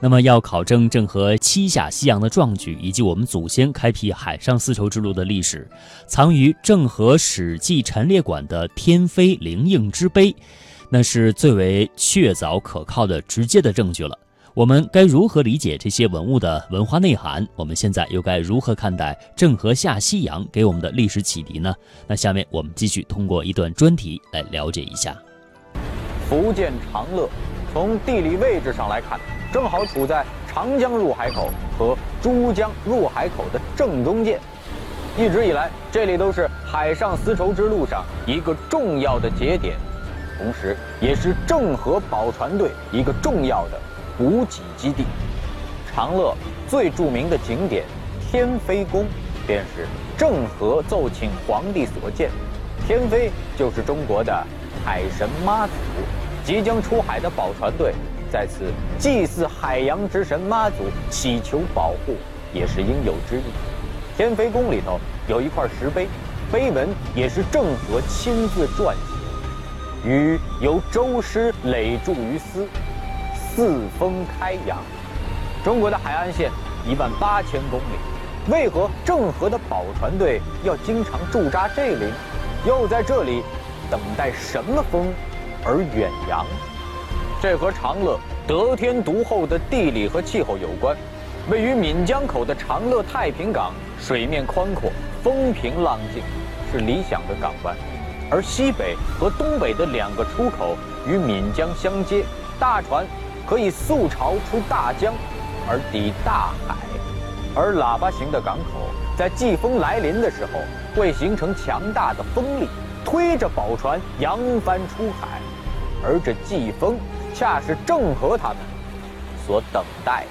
那么，要考证郑和七下西洋的壮举，以及我们祖先开辟海上丝绸之路的历史，藏于郑和史记陈列馆的天妃灵应之碑，那是最为确凿可靠的直接的证据了。我们该如何理解这些文物的文化内涵？我们现在又该如何看待郑和下西洋给我们的历史启迪呢？那下面我们继续通过一段专题来了解一下。福建长乐，从地理位置上来看。正好处在长江入海口和珠江入海口的正中间，一直以来这里都是海上丝绸之路上一个重要的节点，同时也是郑和宝船队一个重要的补给基地。长乐最著名的景点天妃宫，便是郑和奏请皇帝所建。天妃就是中国的海神妈祖，即将出海的宝船队。在此祭祀海洋之神妈祖，祈求保护，也是应有之义。天妃宫里头有一块石碑，碑文也是郑和亲自撰写，禹由周师累著于斯，四风开阳。中国的海岸线一万八千公里，为何郑和的宝船队要经常驻扎这里？又在这里等待什么风而远洋？这和长乐得天独厚的地理和气候有关。位于闽江口的长乐太平港，水面宽阔，风平浪静，是理想的港湾。而西北和东北的两个出口与闽江相接，大船可以溯潮出大江，而抵大海。而喇叭形的港口，在季风来临的时候，会形成强大的风力，推着宝船扬帆出海。而这季风。恰是郑和他们所等待的。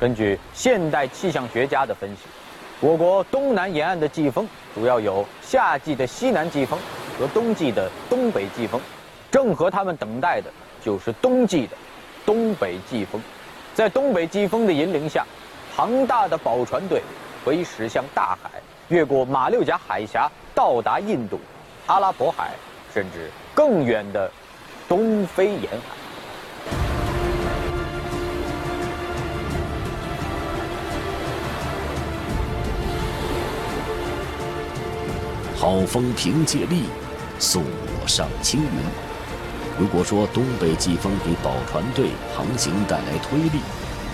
根据现代气象学家的分析，我国东南沿岸的季风主要有夏季的西南季风和冬季的东北季风。郑和他们等待的就是冬季的东北季风。在东北季风的引领下，庞大的宝船队可以驶向大海，越过马六甲海峡，到达印度、阿拉伯海，甚至更远的东非沿海。好风凭借力，送我上青云。如果说东北季风给宝船队航行带来推力，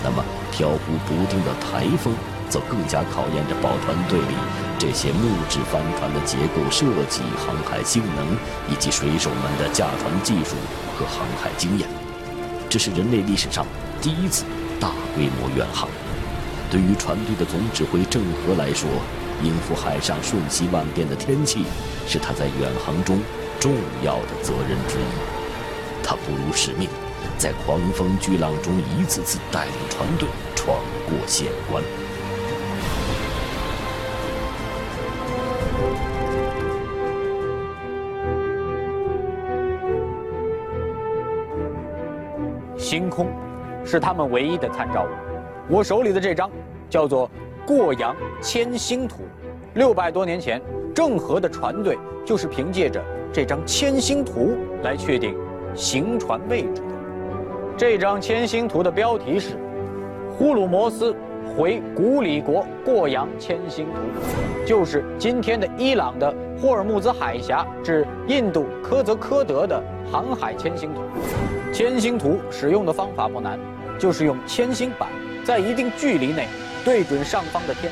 那么飘忽不定的台风则更加考验着宝船队里这些木质帆船的结构设计、航海性能以及水手们的驾船技术和航海经验。这是人类历史上第一次大规模远航。对于船队的总指挥郑和来说，应付海上瞬息万变的天气，是他在远航中重要的责任之一。他不辱使命，在狂风巨浪中一次次带领船队闯过险关。星空是他们唯一的参照物。我手里的这张叫做。过洋迁星图，六百多年前，郑和的船队就是凭借着这张迁星图来确定行船位置的。这张迁星图的标题是《呼鲁摩斯回古里国过洋迁星图》，就是今天的伊朗的霍尔木兹海峡至印度科泽科德的航海迁星图。迁星图使用的方法不难，就是用铅星板在一定距离内。对准上方的天，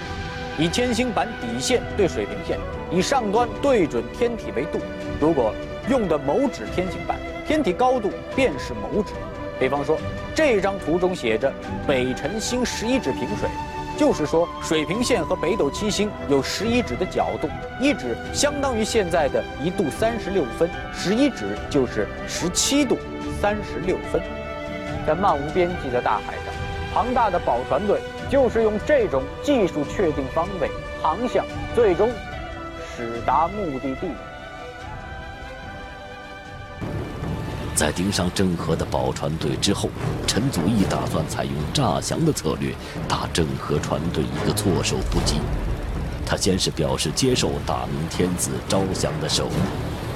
以天星板底线对水平线，以上端对准天体为度。如果用的某指天星板，天体高度便是某指。比方说，这张图中写着北辰星十一指平水，就是说水平线和北斗七星有十一指的角度，一指相当于现在的一度三十六分，十一指就是十七度三十六分。在漫无边际的大海上，庞大的宝船队。就是用这种技术确定方位、航向，最终驶达目的地。在盯上郑和的宝船队之后，陈祖义打算采用诈降的策略，打郑和船队一个措手不及。他先是表示接受大明天子招降的手，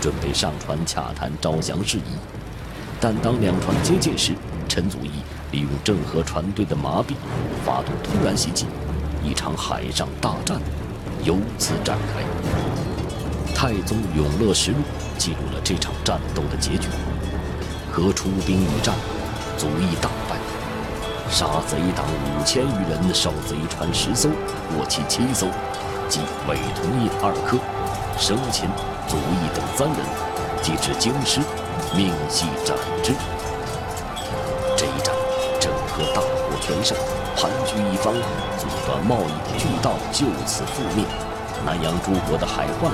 准备上船洽谈招降事宜。但当两船接近时，陈祖义利用郑和船队的麻痹，发动突然袭击，一场海上大战由此展开。《太宗永乐实录》记录了这场战斗的结局：和出兵一战，卒役大败，杀贼党五千余人，烧贼船十艘，获其七艘，即伪铜印二科，生擒、卒役等三人，即至京师，命系斩之。和大获全胜，盘踞一方，阻断贸易的巨道就此覆灭，南洋诸国的海患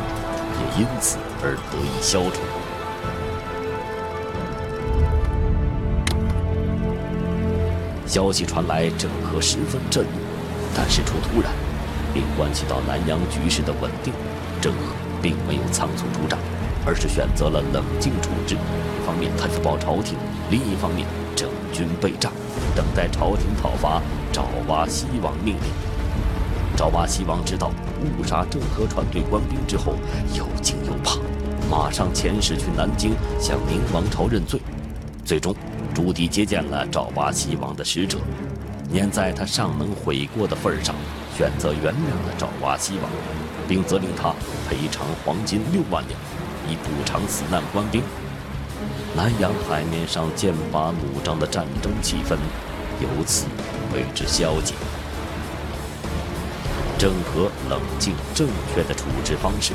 也因此而得以消除。消息传来，郑和十分震怒，但事出突然，并关系到南洋局势的稳定，郑和并没有仓促出战，而是选择了冷静处置。一方面他去报朝廷，另一方面整军备战。等待朝廷讨伐爪哇西王命令。爪哇西王知道误杀郑和船队官兵之后，又惊又怕，马上遣使去南京向明王朝认罪。最终，朱棣接见了爪哇西王的使者，念在他尚能悔过的份上，选择原谅了爪哇西王，并责令他赔偿黄金六万两，以补偿死难官兵。南洋海面上剑拔弩张的战争气氛由此为之消解。郑和冷静正确的处置方式，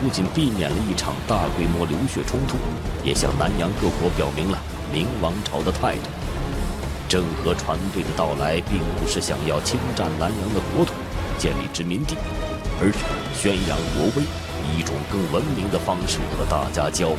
不仅避免了一场大规模流血冲突，也向南洋各国表明了明王朝的态度。郑和船队的到来，并不是想要侵占南洋的国土，建立殖民地，而是宣扬国威，以一种更文明的方式和大家交往。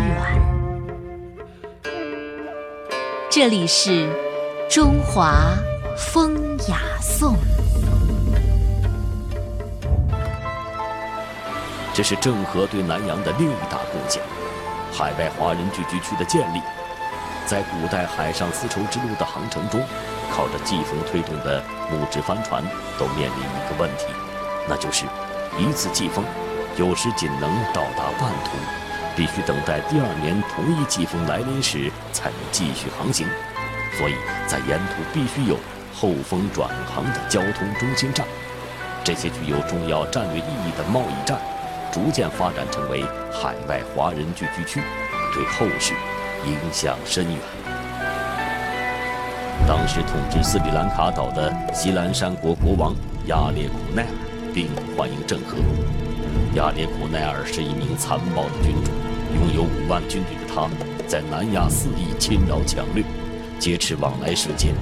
这里是中华风雅颂。这是郑和对南洋的另一大贡献——海外华人聚居区的建立。在古代海上丝绸之路的航程中，靠着季风推动的木质帆船都面临一个问题，那就是一次季风有时仅能到达半途。必须等待第二年同一季风来临时才能继续航行，所以在沿途必须有后风转航的交通中心站。这些具有重要战略意义的贸易站，逐渐发展成为海外华人聚居区，对后世影响深远。当时统治斯里兰卡岛的西兰山国国王亚列古奈并欢迎郑和。亚列古奈尔是一名残暴的君主，拥有五万军队的他，在南亚肆意侵扰抢掠，劫持往来使节。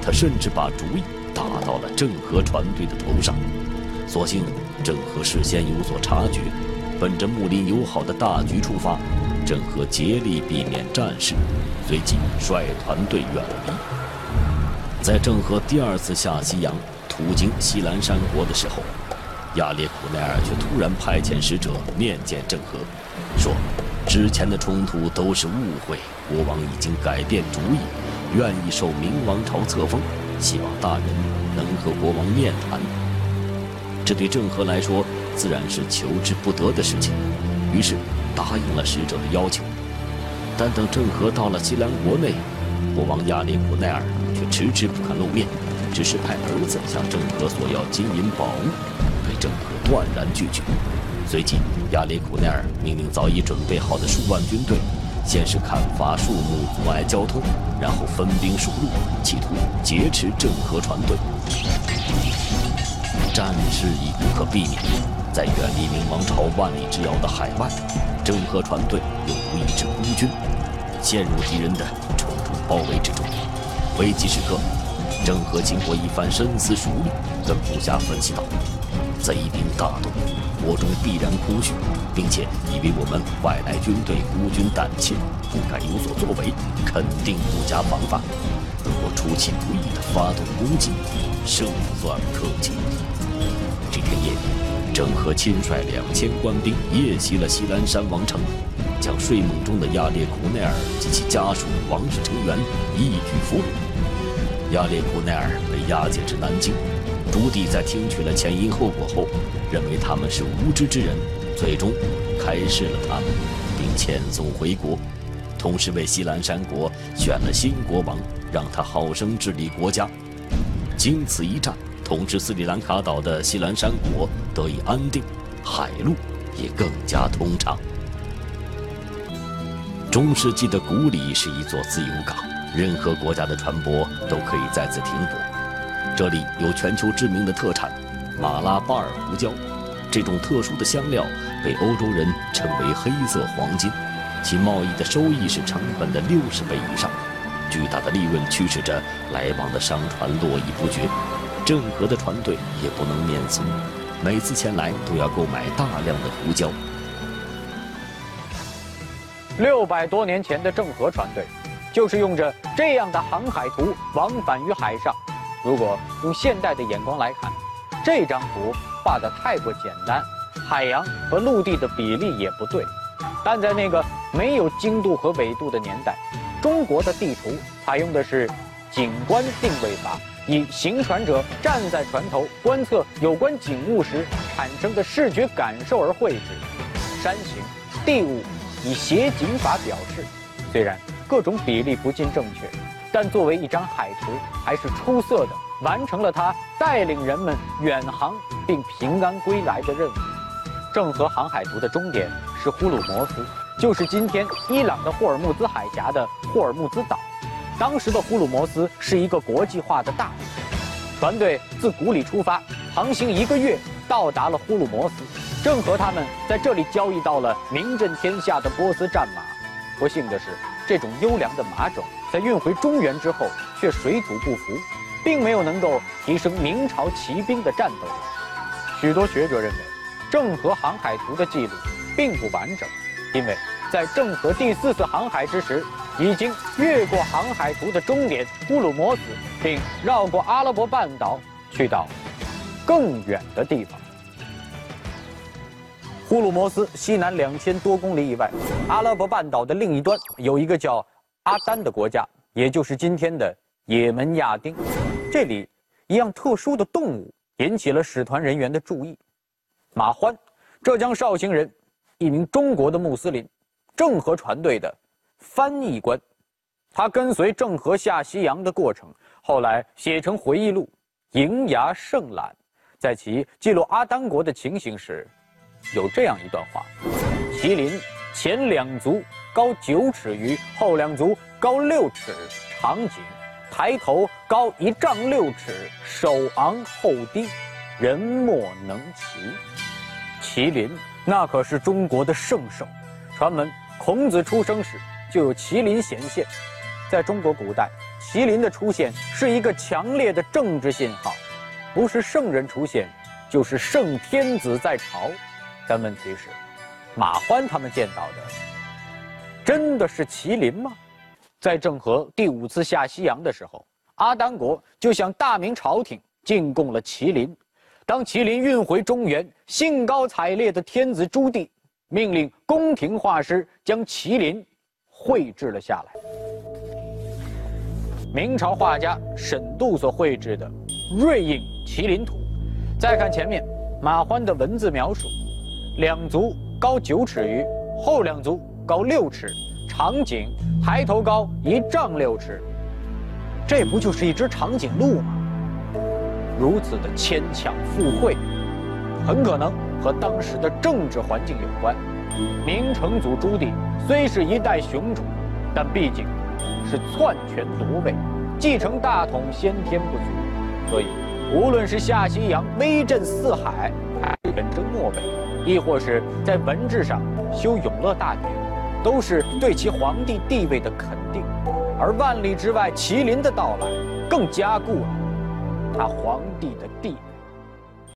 他甚至把主意打到了郑和船队的头上。所幸郑和事先有所察觉，本着睦邻友好的大局出发，郑和竭力避免战事，随即率团队远离。在郑和第二次下西洋，途经西兰山国的时候。亚列苦奈尔却突然派遣使者面见郑和，说：“之前的冲突都是误会，国王已经改变主意，愿意受明王朝册封，希望大人能和国王面谈。”这对郑和来说自然是求之不得的事情，于是答应了使者的要求。但等郑和到了西兰国内，国王亚列苦奈尔却迟迟不肯露面，只是派儿子向郑和索要金银宝物。郑和断然拒绝。随即，亚里古奈尔命令早已准备好的数万军队，先是砍伐树木阻碍交通，然后分兵数路，企图劫持郑和船队。战事已不可避免，在远离明王朝万里之遥的海外，郑和船队又如一支孤军，陷入敌人的重重包围之中。危急时刻，郑和经过一番深思熟虑，跟部下分析道。贼兵大动，国中必然空虚，并且以为我们外来军队孤军胆怯，不敢有所作为，肯定不加防范。如果出其不意地发动攻击，胜算可期。这天夜里，郑和亲率两千官兵夜袭了西兰山王城，将睡梦中的亚列库内尔及其家属、王室成员一举俘虏。亚列库内尔被押解至南京。朱棣在听取了前因后果后，认为他们是无知之人，最终开释了他们，并遣送回国，同时为西兰山国选了新国王，让他好生治理国家。经此一战，统治斯里兰卡岛的西兰山国得以安定，海路也更加通畅。中世纪的古里是一座自由港，任何国家的船舶都可以在此停泊。这里有全球知名的特产马拉巴尔胡椒，这种特殊的香料被欧洲人称为黑色黄金，其贸易的收益是成本的六十倍以上，巨大的利润驱使着来往的商船络绎不绝，郑和的船队也不能免俗，每次前来都要购买大量的胡椒。六百多年前的郑和船队，就是用着这样的航海图往返于海上。如果用现代的眼光来看，这张图画得太过简单，海洋和陆地的比例也不对。但在那个没有经度和纬度的年代，中国的地图采用的是景观定位法，以行船者站在船头观测有关景物时产生的视觉感受而绘制。山形、地物以斜景法表示，虽然各种比例不尽正确。但作为一张海图，还是出色的完成了他带领人们远航并平安归来的任务。郑和航海图的终点是呼鲁摩斯，就是今天伊朗的霍尔木兹海峡的霍尔木兹岛。当时的呼鲁摩斯是一个国际化的大陆。船队自古里出发，航行一个月，到达了呼鲁摩斯。郑和他们在这里交易到了名震天下的波斯战马。不幸的是，这种优良的马种。在运回中原之后，却水土不服，并没有能够提升明朝骑兵的战斗力。许多学者认为，郑和航海图的记录并不完整，因为在郑和第四次航海之时，已经越过航海图的终点乌鲁摩斯，并绕过阿拉伯半岛，去到更远的地方。呼鲁摩斯西南两千多公里以外，阿拉伯半岛的另一端有一个叫。阿丹的国家，也就是今天的也门亚丁，这里一样特殊的动物引起了使团人员的注意。马欢，浙江绍兴人，一名中国的穆斯林，郑和船队的翻译官。他跟随郑和下西洋的过程，后来写成回忆录《瀛牙胜览》。在其记录阿丹国的情形时，有这样一段话：麒麟。前两足高九尺余，后两足高六尺，长颈，抬头高一丈六尺，手昂后低，人莫能骑。麒麟那可是中国的圣兽，传闻孔子出生时就有麒麟显现。在中国古代，麒麟的出现是一个强烈的政治信号，不是圣人出现，就是圣天子在朝。但问题是。马欢他们见到的真的是麒麟吗？在郑和第五次下西洋的时候，阿丹国就向大明朝廷进贡了麒麟。当麒麟运回中原，兴高采烈的天子朱棣命令宫廷画师将麒麟绘制了下来。明朝画家沈度所绘制的《瑞印麒麟图》，再看前面马欢的文字描述，两足。高九尺余，后两足高六尺，长颈，抬头高一丈六尺。这不就是一只长颈鹿吗？如此的牵强附会，很可能和当时的政治环境有关。明成祖朱棣虽是一代雄主，但毕竟是篡权夺位，继承大统先天不足，所以无论是下西洋威震四海，还是远征漠北。亦或是在文治上修永乐大典，都是对其皇帝地位的肯定，而万里之外麒麟的到来，更加固了他皇帝的地位。